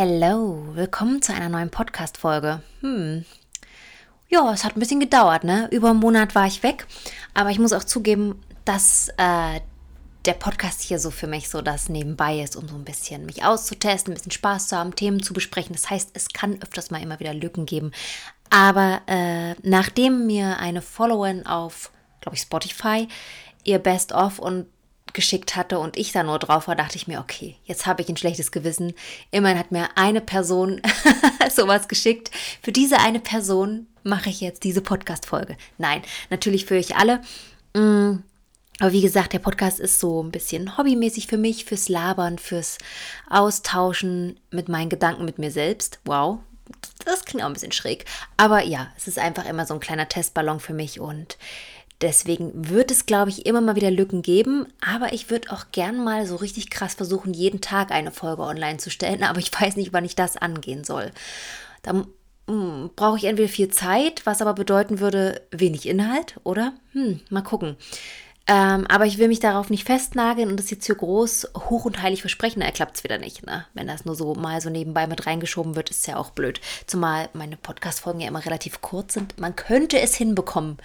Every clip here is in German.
Hello, willkommen zu einer neuen Podcast-Folge. Hm. Ja, es hat ein bisschen gedauert, ne? Über einen Monat war ich weg, aber ich muss auch zugeben, dass äh, der Podcast hier so für mich so das nebenbei ist, um so ein bisschen mich auszutesten, ein bisschen Spaß zu haben, Themen zu besprechen. Das heißt, es kann öfters mal immer wieder Lücken geben. Aber äh, nachdem mir eine Followerin auf, glaube ich, Spotify ihr Best-of und geschickt hatte und ich da nur drauf war, dachte ich mir, okay, jetzt habe ich ein schlechtes Gewissen. Immerhin hat mir eine Person sowas geschickt. Für diese eine Person mache ich jetzt diese Podcast-Folge. Nein, natürlich für euch alle. Mm, aber wie gesagt, der Podcast ist so ein bisschen hobbymäßig für mich, fürs Labern, fürs Austauschen mit meinen Gedanken mit mir selbst. Wow, das klingt auch ein bisschen schräg. Aber ja, es ist einfach immer so ein kleiner Testballon für mich und Deswegen wird es, glaube ich, immer mal wieder Lücken geben, aber ich würde auch gern mal so richtig krass versuchen, jeden Tag eine Folge online zu stellen, aber ich weiß nicht, wann ich das angehen soll. Da hm, brauche ich entweder viel Zeit, was aber bedeuten würde, wenig Inhalt, oder? Hm, mal gucken. Ähm, aber ich will mich darauf nicht festnageln und das jetzt hier groß hoch und heilig versprechen. Da klappt es wieder nicht. Ne? Wenn das nur so mal so nebenbei mit reingeschoben wird, ist ja auch blöd. Zumal meine Podcast-Folgen ja immer relativ kurz sind. Man könnte es hinbekommen,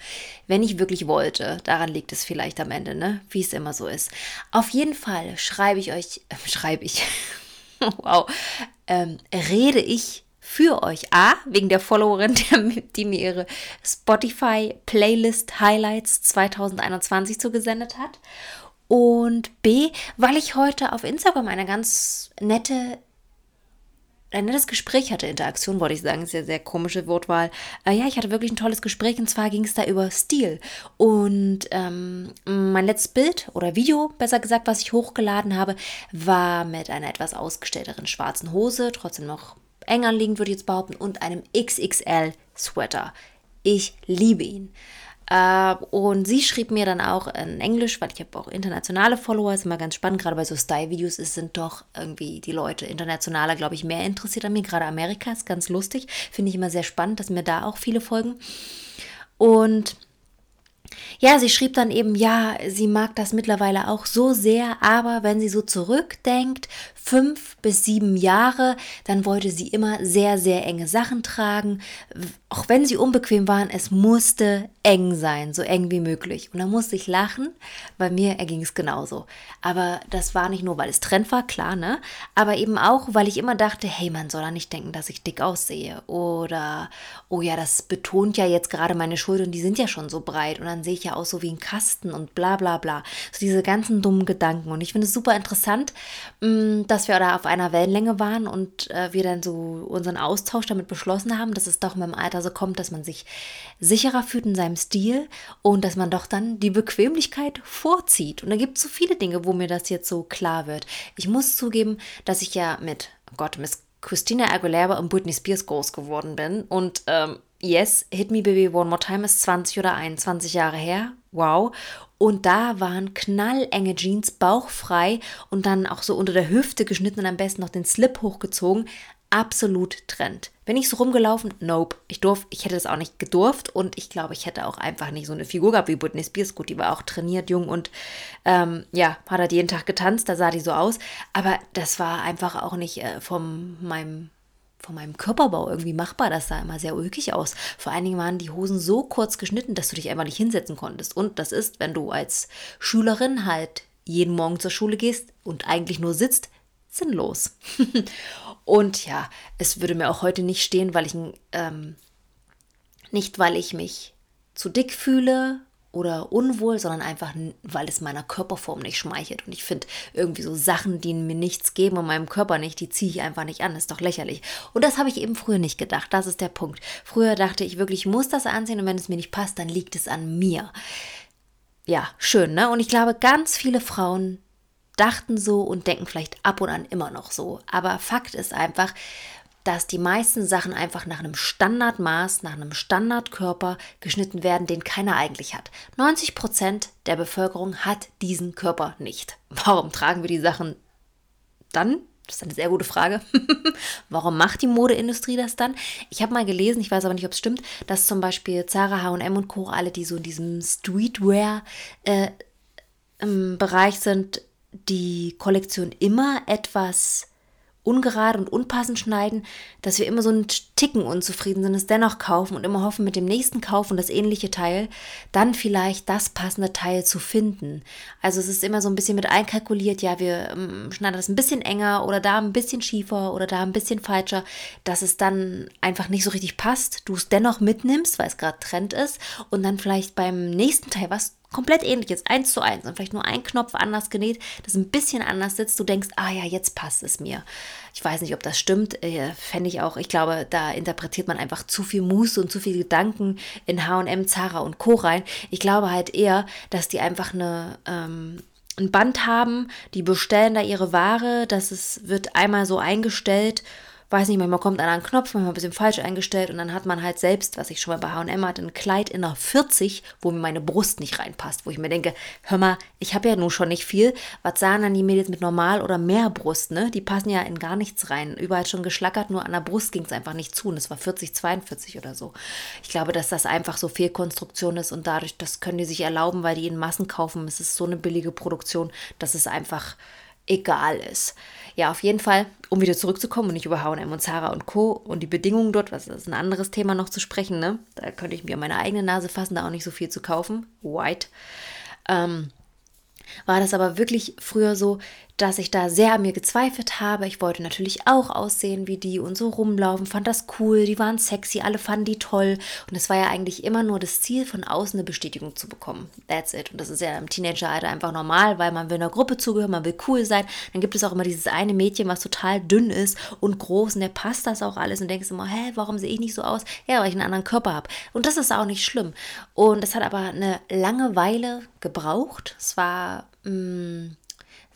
wenn ich wirklich wollte. Daran liegt es vielleicht am Ende, ne? wie es immer so ist. Auf jeden Fall schreibe ich euch, äh, schreibe ich, wow, ähm, rede ich für euch. A, wegen der Followerin, der, die mir ihre Spotify Playlist Highlights 2021 zugesendet hat. Und B, weil ich heute auf Instagram eine ganz nette ein nettes Gespräch hatte, Interaktion wollte ich sagen, ist ja sehr komische Wortwahl. Äh, ja, ich hatte wirklich ein tolles Gespräch und zwar ging es da über Stil. Und ähm, mein letztes Bild oder Video, besser gesagt, was ich hochgeladen habe, war mit einer etwas ausgestellteren schwarzen Hose, trotzdem noch eng anliegend, würde ich jetzt behaupten, und einem XXL-Sweater. Ich liebe ihn. Uh, und sie schrieb mir dann auch in Englisch, weil ich habe auch internationale Follower, ist immer ganz spannend, gerade bei so Style-Videos sind doch irgendwie die Leute internationaler, glaube ich, mehr interessiert an mir, gerade Amerika ist ganz lustig, finde ich immer sehr spannend, dass mir da auch viele folgen. Und ja, sie schrieb dann eben, ja, sie mag das mittlerweile auch so sehr, aber wenn sie so zurückdenkt, fünf bis sieben Jahre, dann wollte sie immer sehr, sehr enge Sachen tragen. Auch wenn sie unbequem waren, es musste eng sein, so eng wie möglich. Und da musste ich lachen, bei mir erging es genauso. Aber das war nicht nur, weil es Trend war, klar, ne? Aber eben auch, weil ich immer dachte, hey, man soll da nicht denken, dass ich dick aussehe. Oder, oh ja, das betont ja jetzt gerade meine Schultern, die sind ja schon so breit. Und dann sehe ich ja aus so wie ein Kasten und bla bla bla. So diese ganzen dummen Gedanken. Und ich finde es super interessant, mm, dass wir da auf einer Wellenlänge waren und äh, wir dann so unseren Austausch damit beschlossen haben, dass es doch mit dem Alter so kommt, dass man sich sicherer fühlt in seinem Stil und dass man doch dann die Bequemlichkeit vorzieht. Und da gibt es so viele Dinge, wo mir das jetzt so klar wird. Ich muss zugeben, dass ich ja mit, oh Gott, Miss Christina Aguilera und Britney Spears groß geworden bin. Und ähm, yes, Hit Me Baby One More Time ist 20 oder 21 Jahre her. Wow. Und da waren knallenge Jeans, bauchfrei und dann auch so unter der Hüfte geschnitten und am besten noch den Slip hochgezogen absolut Trend. Bin ich so rumgelaufen? Nope. Ich durf, ich hätte das auch nicht gedurft und ich glaube, ich hätte auch einfach nicht so eine Figur gehabt wie Britney Spears. Gut, die war auch trainiert, jung und ähm, ja, hat halt jeden Tag getanzt, da sah die so aus. Aber das war einfach auch nicht äh, von meinem von meinem Körperbau irgendwie machbar. Das sah immer sehr ulkig aus. Vor allen Dingen waren die Hosen so kurz geschnitten, dass du dich einfach nicht hinsetzen konntest. Und das ist, wenn du als Schülerin halt jeden Morgen zur Schule gehst und eigentlich nur sitzt, sinnlos. Und ja, es würde mir auch heute nicht stehen, weil ich ähm, nicht, weil ich mich zu dick fühle oder unwohl, sondern einfach, weil es meiner Körperform nicht schmeichelt. Und ich finde irgendwie so Sachen, die mir nichts geben und meinem Körper nicht, die ziehe ich einfach nicht an. Ist doch lächerlich. Und das habe ich eben früher nicht gedacht. Das ist der Punkt. Früher dachte ich wirklich, ich muss das anziehen und wenn es mir nicht passt, dann liegt es an mir. Ja, schön, ne? Und ich glaube, ganz viele Frauen dachten so und denken vielleicht ab und an immer noch so. Aber Fakt ist einfach, dass die meisten Sachen einfach nach einem Standardmaß, nach einem Standardkörper geschnitten werden, den keiner eigentlich hat. 90 Prozent der Bevölkerung hat diesen Körper nicht. Warum tragen wir die Sachen dann? Das ist eine sehr gute Frage. Warum macht die Modeindustrie das dann? Ich habe mal gelesen, ich weiß aber nicht, ob es stimmt, dass zum Beispiel Zara, H&M und Co. alle, die so in diesem Streetwear äh, sind, die Kollektion immer etwas ungerade und unpassend schneiden, dass wir immer so einen Ticken unzufrieden sind, es dennoch kaufen und immer hoffen, mit dem nächsten Kauf und das ähnliche Teil dann vielleicht das passende Teil zu finden. Also es ist immer so ein bisschen mit einkalkuliert, ja, wir ähm, schneiden das ein bisschen enger oder da ein bisschen schiefer oder da ein bisschen falscher, dass es dann einfach nicht so richtig passt, du es dennoch mitnimmst, weil es gerade Trend ist und dann vielleicht beim nächsten Teil, was komplett ähnlich ist, eins zu eins und vielleicht nur ein Knopf anders genäht, das ein bisschen anders sitzt, du denkst, ah ja, jetzt passt es mir. Ich weiß nicht, ob das stimmt, äh, fände ich auch, ich glaube, da interpretiert man einfach zu viel Muße und zu viele Gedanken in H&M, Zara und Co. rein. Ich glaube halt eher, dass die einfach eine... Ähm, ein Band haben, die bestellen da ihre Ware, das ist, wird einmal so eingestellt weiß nicht, manchmal kommt einer ein Knopf, manchmal ein bisschen falsch eingestellt und dann hat man halt selbst, was ich schon mal bei H&M hatte, ein Kleid in einer 40, wo mir meine Brust nicht reinpasst, wo ich mir denke, hör mal, ich habe ja nun schon nicht viel, was sagen dann die Mädels mit normal oder mehr Brust, ne? Die passen ja in gar nichts rein, überall schon geschlackert, nur an der Brust ging es einfach nicht zu und es war 40, 42 oder so. Ich glaube, dass das einfach so Fehlkonstruktion ist und dadurch, das können die sich erlauben, weil die in Massen kaufen, es ist so eine billige Produktion, dass es einfach egal ist. Ja, auf jeden Fall, um wieder zurückzukommen und nicht über H&M und Zara und Co. und die Bedingungen dort, was ist ein anderes Thema noch zu sprechen, ne? Da könnte ich mir meine eigene Nase fassen, da auch nicht so viel zu kaufen. White. Ähm, war das aber wirklich früher so, dass ich da sehr an mir gezweifelt habe. Ich wollte natürlich auch aussehen wie die und so rumlaufen, fand das cool, die waren sexy, alle fanden die toll. Und es war ja eigentlich immer nur das Ziel, von außen eine Bestätigung zu bekommen. That's it. Und das ist ja im Teenageralter einfach normal, weil man will einer Gruppe zugehören, man will cool sein. Dann gibt es auch immer dieses eine Mädchen, was total dünn ist und groß und der passt das auch alles und denkst immer, hä, warum sehe ich nicht so aus? Ja, weil ich einen anderen Körper habe. Und das ist auch nicht schlimm. Und das hat aber eine lange Weile gebraucht. Es war. Mh, mm,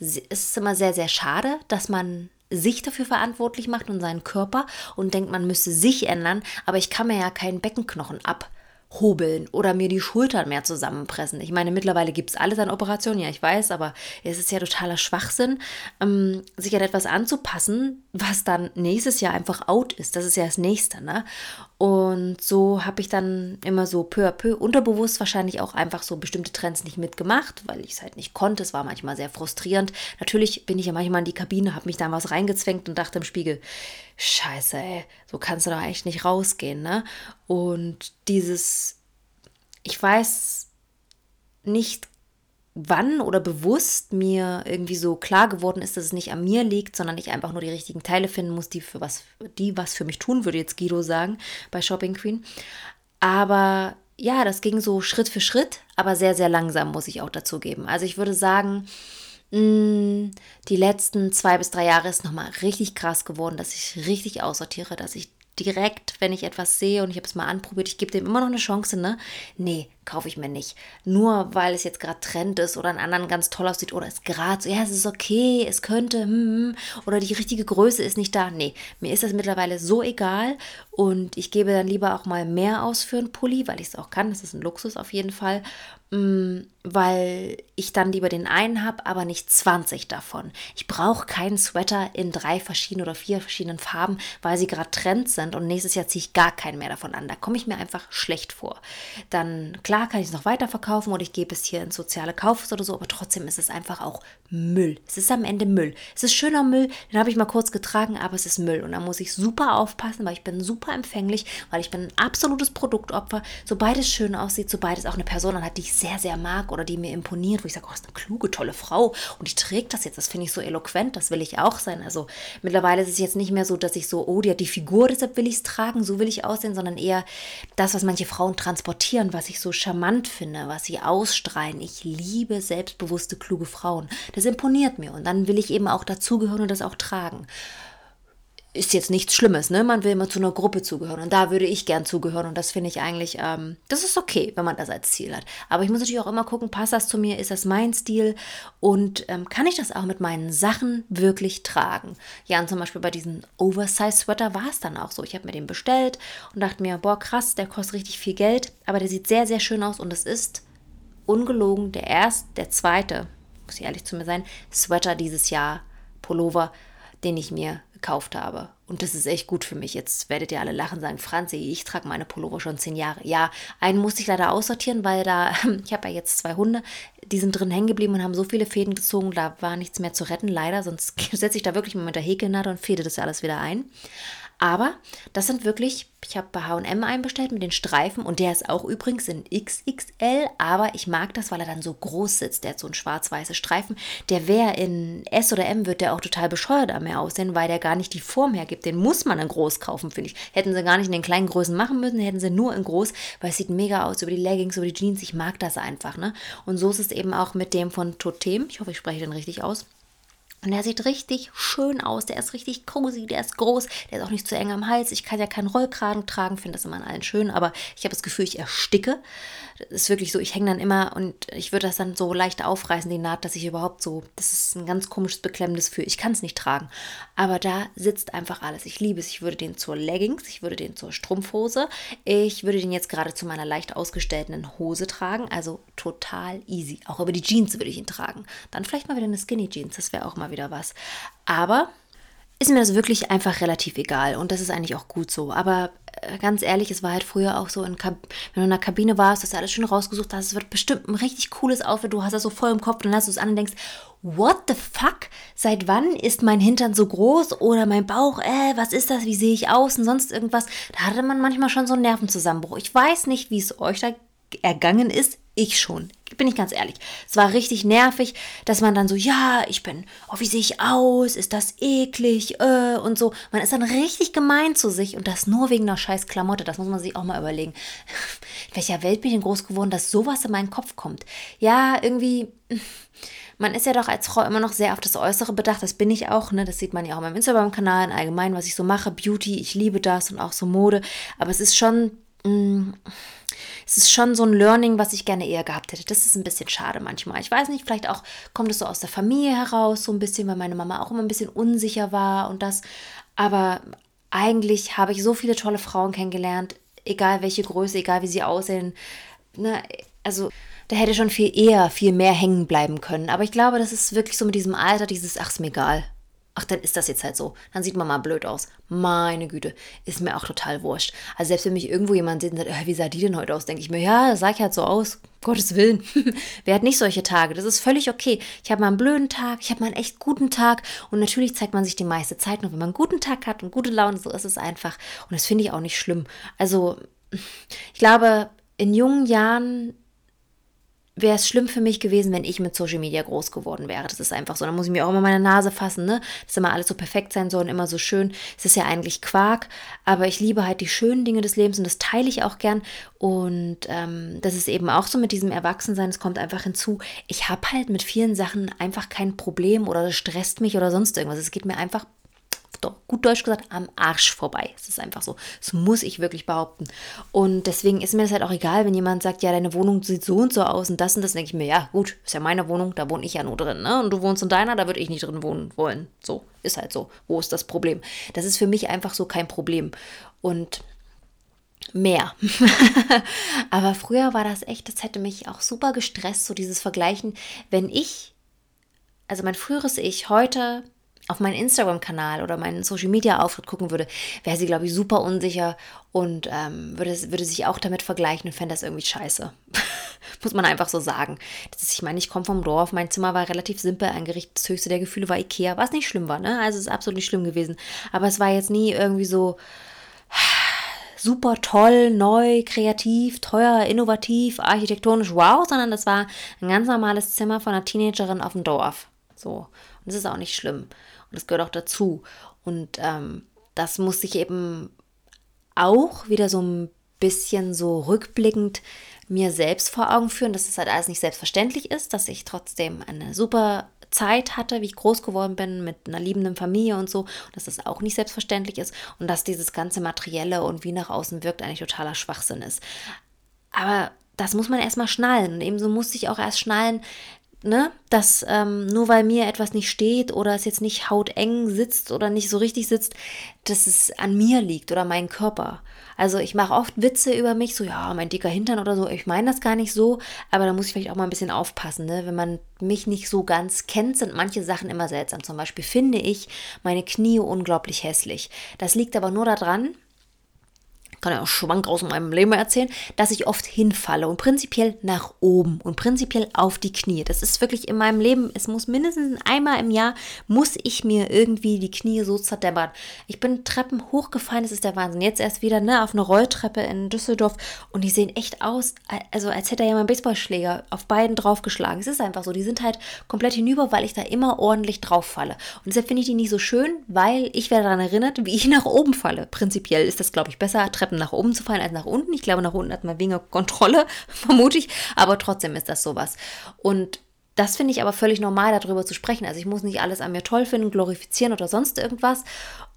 es ist immer sehr, sehr schade, dass man sich dafür verantwortlich macht und seinen Körper und denkt, man müsse sich ändern, aber ich kann mir ja keinen Beckenknochen ab hobeln oder mir die Schultern mehr zusammenpressen. Ich meine, mittlerweile gibt es alles an Operationen, ja, ich weiß, aber es ist ja totaler Schwachsinn, ähm, sich an etwas anzupassen, was dann nächstes Jahr einfach out ist. Das ist ja das Nächste, ne? Und so habe ich dann immer so peu à peu, unterbewusst wahrscheinlich auch einfach so bestimmte Trends nicht mitgemacht, weil ich es halt nicht konnte. Es war manchmal sehr frustrierend. Natürlich bin ich ja manchmal in die Kabine, habe mich da was reingezwängt und dachte im Spiegel, scheiße, ey, so kannst du doch echt nicht rausgehen, ne? Und dieses, ich weiß nicht wann oder bewusst mir irgendwie so klar geworden ist, dass es nicht an mir liegt, sondern ich einfach nur die richtigen Teile finden muss, die für was, die was für mich tun, würde jetzt Guido sagen, bei Shopping Queen. Aber ja, das ging so Schritt für Schritt, aber sehr, sehr langsam, muss ich auch dazu geben. Also ich würde sagen, mm, die letzten zwei bis drei Jahre ist nochmal richtig krass geworden, dass ich richtig aussortiere, dass ich direkt, wenn ich etwas sehe und ich habe es mal anprobiert, ich gebe dem immer noch eine Chance, ne? Nee, kaufe ich mir nicht. Nur weil es jetzt gerade Trend ist oder ein anderen ganz toll aussieht oder es gerade so, ja, es ist okay, es könnte, hm, hm, oder die richtige Größe ist nicht da. Nee, mir ist das mittlerweile so egal und ich gebe dann lieber auch mal mehr aus für einen Pulli, weil ich es auch kann. Das ist ein Luxus auf jeden Fall. Mm, weil ich dann lieber den einen habe, aber nicht 20 davon. Ich brauche keinen Sweater in drei verschiedenen oder vier verschiedenen Farben, weil sie gerade Trend sind und nächstes Jahr ziehe ich gar keinen mehr davon an. Da komme ich mir einfach schlecht vor. Dann, klar, kann ich es noch weiterverkaufen oder ich gebe es hier in soziale Kaufs oder so, aber trotzdem ist es einfach auch Müll. Es ist am Ende Müll. Es ist schöner Müll, den habe ich mal kurz getragen, aber es ist Müll und da muss ich super aufpassen, weil ich bin super empfänglich, weil ich bin ein absolutes Produktopfer. Sobald es schön aussieht, sobald es auch eine Person hat, die ich sehr, sehr mag oder die mir imponiert, wo ich sage, oh, ist eine kluge, tolle Frau und die trägt das jetzt, das finde ich so eloquent, das will ich auch sein. Also mittlerweile ist es jetzt nicht mehr so, dass ich so, oh, die hat die Figur, deshalb will ich es tragen, so will ich aussehen, sondern eher das, was manche Frauen transportieren, was ich so charmant finde, was sie ausstrahlen. Ich liebe selbstbewusste, kluge Frauen. Das imponiert mir und dann will ich eben auch dazugehören und das auch tragen ist jetzt nichts Schlimmes, ne? Man will immer zu einer Gruppe zugehören und da würde ich gern zugehören und das finde ich eigentlich, ähm, das ist okay, wenn man das als Ziel hat. Aber ich muss natürlich auch immer gucken, passt das zu mir, ist das mein Stil und ähm, kann ich das auch mit meinen Sachen wirklich tragen? Ja, und zum Beispiel bei diesem Oversize-Sweater war es dann auch so. Ich habe mir den bestellt und dachte mir, boah, krass, der kostet richtig viel Geld, aber der sieht sehr, sehr schön aus und es ist ungelogen der erste, der zweite, muss ich ehrlich zu mir sein, Sweater dieses Jahr, Pullover, den ich mir gekauft habe. Und das ist echt gut für mich. Jetzt werdet ihr alle lachen, sagen, Franzi, ich trage meine Pullover schon zehn Jahre. Ja, einen musste ich leider aussortieren, weil da, ich habe ja jetzt zwei Hunde, die sind drin hängen geblieben und haben so viele Fäden gezogen, da war nichts mehr zu retten, leider. Sonst setze ich da wirklich mal mit der Häkelnadel und fäde das alles wieder ein. Aber das sind wirklich, ich habe bei HM einen bestellt mit den Streifen und der ist auch übrigens in XXL, aber ich mag das, weil er dann so groß sitzt. Der hat so einen schwarz-weiße Streifen. Der wäre in S oder M, wird der auch total bescheuert am mehr aussehen, weil der gar nicht die Form hergibt. Den muss man in groß kaufen, finde ich. Hätten sie gar nicht in den kleinen Größen machen müssen, hätten sie nur in groß, weil es sieht mega aus über die Leggings, über die Jeans. Ich mag das einfach, ne? Und so ist es eben auch mit dem von Totem. Ich hoffe, ich spreche den richtig aus. Und der sieht richtig schön aus. Der ist richtig cozy, der ist groß, der ist auch nicht zu eng am Hals. Ich kann ja keinen Rollkragen tragen, finde das immer an allen schön, aber ich habe das Gefühl, ich ersticke. Das ist wirklich so, ich hänge dann immer und ich würde das dann so leicht aufreißen, die Naht, dass ich überhaupt so, das ist ein ganz komisches, beklemmendes Gefühl. Ich kann es nicht tragen. Aber da sitzt einfach alles. Ich liebe es. Ich würde den zur Leggings, ich würde den zur Strumpfhose, ich würde den jetzt gerade zu meiner leicht ausgestellten Hose tragen. Also total easy. Auch über die Jeans würde ich ihn tragen. Dann vielleicht mal wieder eine Skinny Jeans, das wäre auch mal wieder was. Aber ist mir das wirklich einfach relativ egal und das ist eigentlich auch gut so. Aber äh, ganz ehrlich, es war halt früher auch so, in wenn du in der Kabine warst, hast du alles schön rausgesucht hast, es wird bestimmt ein richtig cooles Outfit, du hast das so voll im Kopf, dann hast du es an und denkst, what the fuck? Seit wann ist mein Hintern so groß oder mein Bauch, äh, was ist das, wie sehe ich aus und sonst irgendwas? Da hatte man manchmal schon so einen Nervenzusammenbruch. Ich weiß nicht, wie es euch da ergangen ist. Ich schon, bin ich ganz ehrlich. Es war richtig nervig, dass man dann so, ja, ich bin, oh, wie sehe ich aus? Ist das eklig? Äh, und so. Man ist dann richtig gemein zu sich und das nur wegen einer scheiß Klamotte. Das muss man sich auch mal überlegen. In welcher Welt bin ich denn groß geworden, dass sowas in meinen Kopf kommt? Ja, irgendwie. Man ist ja doch als Frau immer noch sehr auf das Äußere bedacht. Das bin ich auch, ne? Das sieht man ja auch auf meinem Instagram-Kanal, allgemein, was ich so mache. Beauty, ich liebe das und auch so Mode. Aber es ist schon. Mm, es ist schon so ein Learning, was ich gerne eher gehabt hätte. Das ist ein bisschen schade manchmal. Ich weiß nicht, vielleicht auch kommt es so aus der Familie heraus, so ein bisschen, weil meine Mama auch immer ein bisschen unsicher war und das. Aber eigentlich habe ich so viele tolle Frauen kennengelernt, egal welche Größe, egal wie sie aussehen. Ne? Also da hätte schon viel eher, viel mehr hängen bleiben können. Aber ich glaube, das ist wirklich so mit diesem Alter, dieses, ach, ist mir egal ach, dann ist das jetzt halt so. Dann sieht man mal blöd aus. Meine Güte, ist mir auch total wurscht. Also selbst wenn mich irgendwo jemand sieht und sagt, äh, wie sah die denn heute aus, denke ich mir, ja, sah ich halt so aus. Gottes Willen. Wer hat nicht solche Tage? Das ist völlig okay. Ich habe mal einen blöden Tag, ich habe mal einen echt guten Tag und natürlich zeigt man sich die meiste Zeit nur, wenn man einen guten Tag hat und gute Laune, so ist es einfach. Und das finde ich auch nicht schlimm. Also, ich glaube, in jungen Jahren wäre es schlimm für mich gewesen, wenn ich mit Social Media groß geworden wäre. Das ist einfach so. Da muss ich mir auch immer meine Nase fassen, ne? Dass immer alles so perfekt sein soll und immer so schön. Es ist ja eigentlich Quark, aber ich liebe halt die schönen Dinge des Lebens und das teile ich auch gern. Und ähm, das ist eben auch so mit diesem Erwachsensein. Es kommt einfach hinzu. Ich habe halt mit vielen Sachen einfach kein Problem oder das stresst mich oder sonst irgendwas. Es geht mir einfach gut Deutsch gesagt, am Arsch vorbei. Es ist einfach so. Das muss ich wirklich behaupten. Und deswegen ist mir das halt auch egal, wenn jemand sagt, ja, deine Wohnung sieht so und so aus und das und das, denke ich mir, ja, gut, ist ja meine Wohnung, da wohne ich ja nur drin, ne? Und du wohnst in deiner, da würde ich nicht drin wohnen wollen. So, ist halt so. Wo ist das Problem? Das ist für mich einfach so kein Problem. Und mehr. Aber früher war das echt, das hätte mich auch super gestresst, so dieses Vergleichen, wenn ich, also mein früheres Ich heute auf meinen Instagram-Kanal oder meinen Social-Media-Auftritt gucken würde, wäre sie, glaube ich, super unsicher und ähm, würde, würde sich auch damit vergleichen und fände das irgendwie scheiße. Muss man einfach so sagen. Das ist, ich meine, ich komme vom Dorf, mein Zimmer war relativ simpel eingerichtet, das höchste der Gefühle war Ikea, was nicht schlimm war, ne? Also es ist absolut nicht schlimm gewesen. Aber es war jetzt nie irgendwie so super toll, neu, kreativ, teuer, innovativ, architektonisch, wow, sondern das war ein ganz normales Zimmer von einer Teenagerin auf dem Dorf. So. Und das ist auch nicht schlimm. Und das gehört auch dazu. Und ähm, das muss ich eben auch wieder so ein bisschen so rückblickend mir selbst vor Augen führen, dass es halt alles nicht selbstverständlich ist, dass ich trotzdem eine super Zeit hatte, wie ich groß geworden bin mit einer liebenden Familie und so, dass das auch nicht selbstverständlich ist und dass dieses ganze Materielle und wie nach außen wirkt eigentlich totaler Schwachsinn ist. Aber das muss man erstmal schnallen und ebenso muss ich auch erst schnallen, ne, dass ähm, nur weil mir etwas nicht steht oder es jetzt nicht hauteng sitzt oder nicht so richtig sitzt, dass es an mir liegt oder meinem Körper. Also ich mache oft Witze über mich, so ja, mein dicker Hintern oder so. Ich meine das gar nicht so, aber da muss ich vielleicht auch mal ein bisschen aufpassen. Ne? Wenn man mich nicht so ganz kennt, sind manche Sachen immer seltsam. Zum Beispiel finde ich meine Knie unglaublich hässlich. Das liegt aber nur daran, kann ja auch Schwank aus meinem Leben erzählen, dass ich oft hinfalle und prinzipiell nach oben und prinzipiell auf die Knie. Das ist wirklich in meinem Leben, es muss mindestens einmal im Jahr, muss ich mir irgendwie die Knie so zerdämmern. Ich bin Treppen hochgefallen, das ist der Wahnsinn. Jetzt erst wieder ne, auf eine Rolltreppe in Düsseldorf und die sehen echt aus, also als hätte er jemand einen Baseballschläger auf beiden draufgeschlagen. Es ist einfach so, die sind halt komplett hinüber, weil ich da immer ordentlich drauf falle. Und deshalb finde ich die nicht so schön, weil ich werde daran erinnert, wie ich nach oben falle. Prinzipiell ist das, glaube ich, besser, Treppen Treppen nach oben zu fallen als nach unten. Ich glaube, nach unten hat man weniger Kontrolle, vermute ich, aber trotzdem ist das sowas. Und das finde ich aber völlig normal, darüber zu sprechen. Also ich muss nicht alles an mir toll finden, glorifizieren oder sonst irgendwas.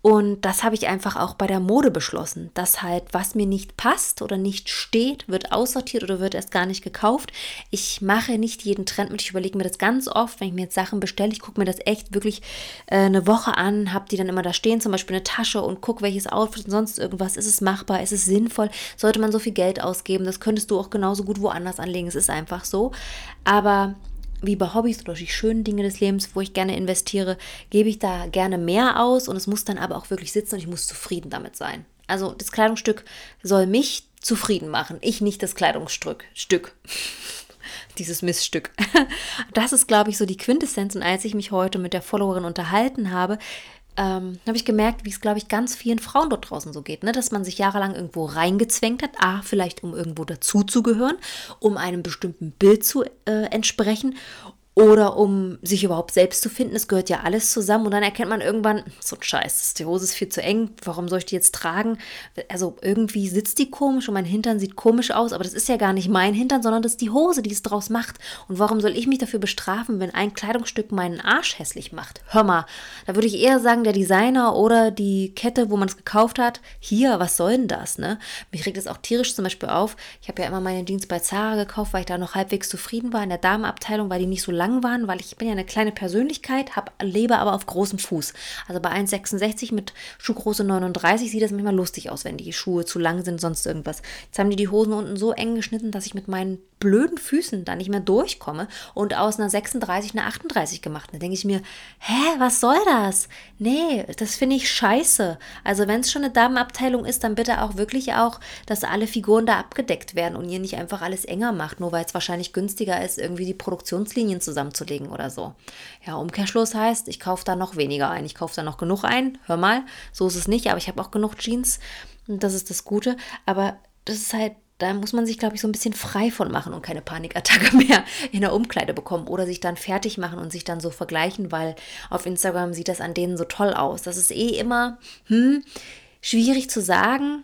Und das habe ich einfach auch bei der Mode beschlossen, dass halt, was mir nicht passt oder nicht steht, wird aussortiert oder wird erst gar nicht gekauft. Ich mache nicht jeden Trend mit. Ich überlege mir das ganz oft, wenn ich mir jetzt Sachen bestelle. Ich gucke mir das echt wirklich äh, eine Woche an, habe die dann immer da stehen, zum Beispiel eine Tasche und gucke, welches Outfit und sonst irgendwas. Ist es machbar? Ist es sinnvoll? Sollte man so viel Geld ausgeben? Das könntest du auch genauso gut woanders anlegen. Es ist einfach so. Aber wie bei Hobbys oder die schönen Dinge des Lebens, wo ich gerne investiere, gebe ich da gerne mehr aus und es muss dann aber auch wirklich sitzen und ich muss zufrieden damit sein. Also das Kleidungsstück soll mich zufrieden machen, ich nicht das Kleidungsstück. Stück. Dieses Missstück. Das ist, glaube ich, so die Quintessenz. Und als ich mich heute mit der Followerin unterhalten habe, ähm, habe ich gemerkt, wie es, glaube ich, ganz vielen Frauen dort draußen so geht, ne? dass man sich jahrelang irgendwo reingezwängt hat, a, vielleicht um irgendwo dazuzugehören, um einem bestimmten Bild zu äh, entsprechen oder um sich überhaupt selbst zu finden. Es gehört ja alles zusammen und dann erkennt man irgendwann, so ein Scheiß, die Hose ist viel zu eng, warum soll ich die jetzt tragen? Also irgendwie sitzt die komisch und mein Hintern sieht komisch aus, aber das ist ja gar nicht mein Hintern, sondern das ist die Hose, die es draus macht. Und warum soll ich mich dafür bestrafen, wenn ein Kleidungsstück meinen Arsch hässlich macht? Hör mal, da würde ich eher sagen, der Designer oder die Kette, wo man es gekauft hat, hier, was soll denn das, ne? Mich regt es auch tierisch zum Beispiel auf. Ich habe ja immer meine Jeans bei Zara gekauft, weil ich da noch halbwegs zufrieden war in der Damenabteilung, weil die nicht so lang waren, weil ich bin ja eine kleine Persönlichkeit, hab, lebe aber auf großem Fuß. Also bei 1,66 mit Schuhgröße 39 sieht das manchmal lustig aus, wenn die Schuhe zu lang sind, sonst irgendwas. Jetzt haben die die Hosen unten so eng geschnitten, dass ich mit meinen blöden Füßen da nicht mehr durchkomme und aus einer 36 eine 38 gemacht. Da denke ich mir, hä, was soll das? Nee, das finde ich scheiße. Also wenn es schon eine Damenabteilung ist, dann bitte auch wirklich auch, dass alle Figuren da abgedeckt werden und ihr nicht einfach alles enger macht, nur weil es wahrscheinlich günstiger ist, irgendwie die Produktionslinien zusammenzulegen oder so. Ja, Umkehrschluss heißt, ich kaufe da noch weniger ein. Ich kaufe da noch genug ein. Hör mal, so ist es nicht, aber ich habe auch genug Jeans. Und das ist das Gute. Aber das ist halt da muss man sich, glaube ich, so ein bisschen frei von machen und keine Panikattacke mehr in der Umkleide bekommen oder sich dann fertig machen und sich dann so vergleichen, weil auf Instagram sieht das an denen so toll aus. Das ist eh immer hm, schwierig zu sagen,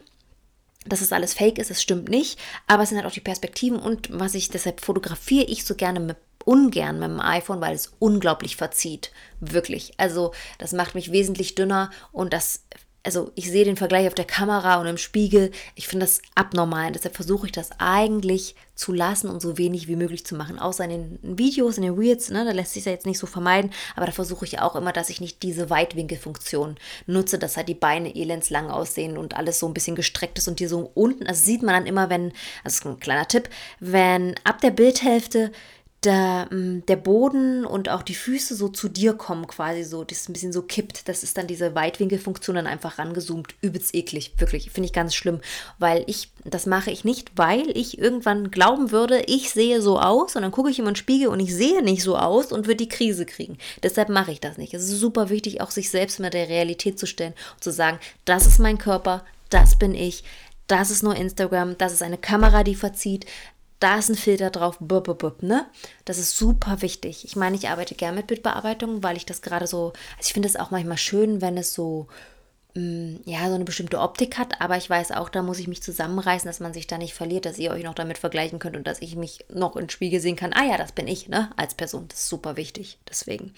dass es alles fake ist, das stimmt nicht, aber es sind halt auch die Perspektiven und was ich, deshalb fotografiere ich so gerne mit ungern mit dem iPhone, weil es unglaublich verzieht. Wirklich. Also, das macht mich wesentlich dünner und das also ich sehe den Vergleich auf der Kamera und im Spiegel. Ich finde das abnormal. Deshalb versuche ich das eigentlich zu lassen und so wenig wie möglich zu machen. Außer in den Videos, in den Reels, ne, da lässt sich ja jetzt nicht so vermeiden. Aber da versuche ich auch immer, dass ich nicht diese Weitwinkelfunktion nutze, dass halt die Beine elendslang aussehen und alles so ein bisschen gestreckt ist und die so unten. Das sieht man dann immer, wenn, das ist ein kleiner Tipp, wenn ab der Bildhälfte der, mm, der Boden und auch die Füße so zu dir kommen, quasi so, das ein bisschen so kippt. Das ist dann diese Weitwinkelfunktion dann einfach rangezoomt. Übelst eklig, wirklich. Finde ich ganz schlimm, weil ich, das mache ich nicht, weil ich irgendwann glauben würde, ich sehe so aus und dann gucke ich in den Spiegel und ich sehe nicht so aus und würde die Krise kriegen. Deshalb mache ich das nicht. Es ist super wichtig, auch sich selbst mit der Realität zu stellen und zu sagen, das ist mein Körper, das bin ich, das ist nur Instagram, das ist eine Kamera, die verzieht, da ist ein Filter drauf, bup, bup, bup, ne? Das ist super wichtig. Ich meine, ich arbeite gerne mit Bildbearbeitung, weil ich das gerade so, also ich finde es auch manchmal schön, wenn es so, mh, mm, ja, so eine bestimmte Optik hat, aber ich weiß auch, da muss ich mich zusammenreißen, dass man sich da nicht verliert, dass ihr euch noch damit vergleichen könnt und dass ich mich noch ins Spiegel sehen kann. Ah ja, das bin ich, ne? Als Person. Das ist super wichtig. Deswegen.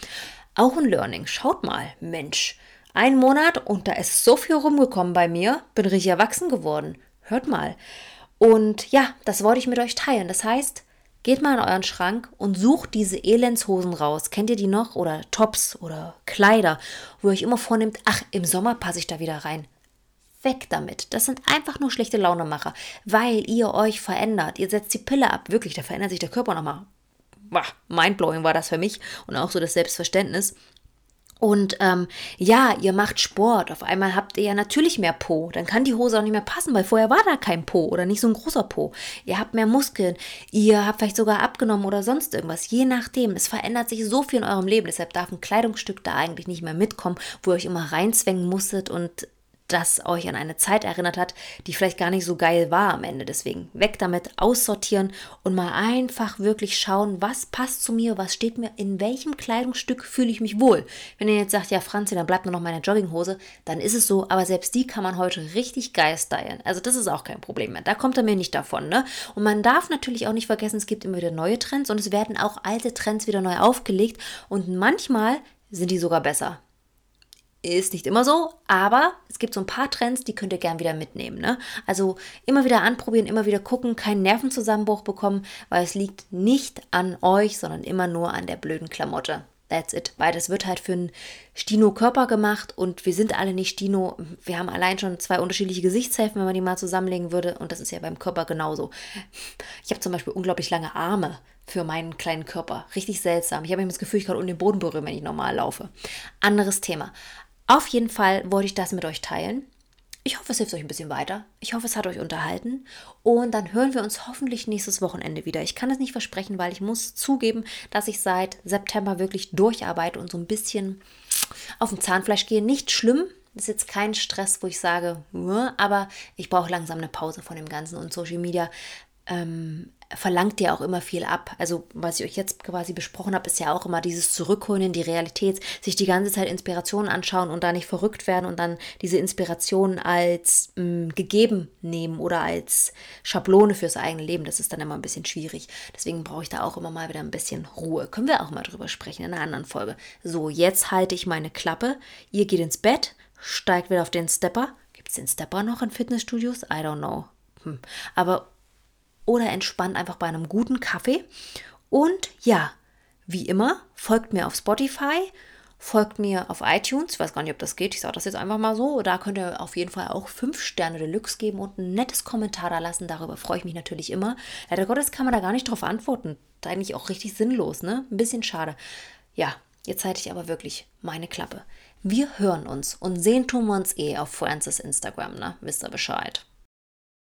Auch ein Learning. Schaut mal, Mensch. Ein Monat und da ist so viel rumgekommen bei mir. Bin richtig erwachsen geworden. Hört mal. Und ja, das wollte ich mit euch teilen. Das heißt, Geht mal in euren Schrank und sucht diese Elendshosen raus. Kennt ihr die noch? Oder Tops oder Kleider, wo ihr euch immer vornehmt, ach, im Sommer passe ich da wieder rein. Weg damit. Das sind einfach nur schlechte Launemacher, weil ihr euch verändert. Ihr setzt die Pille ab. Wirklich, da verändert sich der Körper nochmal. Mindblowing war das für mich und auch so das Selbstverständnis. Und ähm, ja, ihr macht Sport. Auf einmal habt ihr ja natürlich mehr Po. Dann kann die Hose auch nicht mehr passen, weil vorher war da kein Po oder nicht so ein großer Po. Ihr habt mehr Muskeln. Ihr habt vielleicht sogar abgenommen oder sonst irgendwas. Je nachdem. Es verändert sich so viel in eurem Leben. Deshalb darf ein Kleidungsstück da eigentlich nicht mehr mitkommen, wo ihr euch immer reinzwängen musstet und das euch an eine Zeit erinnert hat, die vielleicht gar nicht so geil war am Ende. Deswegen weg damit, aussortieren und mal einfach wirklich schauen, was passt zu mir, was steht mir, in welchem Kleidungsstück fühle ich mich wohl. Wenn ihr jetzt sagt, ja Franzi, dann bleibt nur noch meine Jogginghose, dann ist es so, aber selbst die kann man heute richtig geil stylen. Also das ist auch kein Problem mehr. Da kommt er mir nicht davon. Ne? Und man darf natürlich auch nicht vergessen, es gibt immer wieder neue Trends und es werden auch alte Trends wieder neu aufgelegt und manchmal sind die sogar besser. Ist nicht immer so, aber es gibt so ein paar Trends, die könnt ihr gern wieder mitnehmen. Ne? Also immer wieder anprobieren, immer wieder gucken, keinen Nervenzusammenbruch bekommen, weil es liegt nicht an euch, sondern immer nur an der blöden Klamotte. That's it. Weil das wird halt für einen Stino-Körper gemacht und wir sind alle nicht Stino. Wir haben allein schon zwei unterschiedliche Gesichtshälften, wenn man die mal zusammenlegen würde. Und das ist ja beim Körper genauso. Ich habe zum Beispiel unglaublich lange Arme für meinen kleinen Körper. Richtig seltsam. Ich habe immer das Gefühl, ich kann unten den Boden berühren, wenn ich normal laufe. Anderes Thema. Auf jeden Fall wollte ich das mit euch teilen. Ich hoffe, es hilft euch ein bisschen weiter. Ich hoffe, es hat euch unterhalten. Und dann hören wir uns hoffentlich nächstes Wochenende wieder. Ich kann es nicht versprechen, weil ich muss zugeben, dass ich seit September wirklich durcharbeite und so ein bisschen auf dem Zahnfleisch gehe. Nicht schlimm. Das ist jetzt kein Stress, wo ich sage, aber ich brauche langsam eine Pause von dem Ganzen und Social Media ähm, verlangt ja auch immer viel ab. Also, was ich euch jetzt quasi besprochen habe, ist ja auch immer dieses Zurückholen in die Realität, sich die ganze Zeit Inspirationen anschauen und da nicht verrückt werden und dann diese Inspirationen als mh, mm, gegeben nehmen oder als Schablone fürs eigene Leben. Das ist dann immer ein bisschen schwierig. Deswegen brauche ich da auch immer mal wieder ein bisschen Ruhe. Können wir auch mal drüber sprechen in einer anderen Folge. So, jetzt halte ich meine Klappe. Ihr geht ins Bett, steigt wieder auf den Stepper. Gibt es den Stepper noch in Fitnessstudios? I don't know. Hm. Aber oder entspannt einfach bei einem guten Kaffee. Und ja, wie immer, folgt mir auf Spotify, folgt mir auf iTunes. Ich weiß gar nicht, ob das geht. Ich sage das jetzt einfach mal so. Da könnt ihr auf jeden Fall auch 5 Sterne Deluxe geben und ein nettes Kommentar da lassen. Darüber freue ich mich natürlich immer. Leider Gottes kann man da gar nicht drauf antworten. Das ist eigentlich auch richtig sinnlos, ne? Ein bisschen schade. Ja, jetzt halte ich aber wirklich meine Klappe. Wir hören uns und sehen tun wir uns eh auf Francis Instagram, ne? Wisst ihr Bescheid.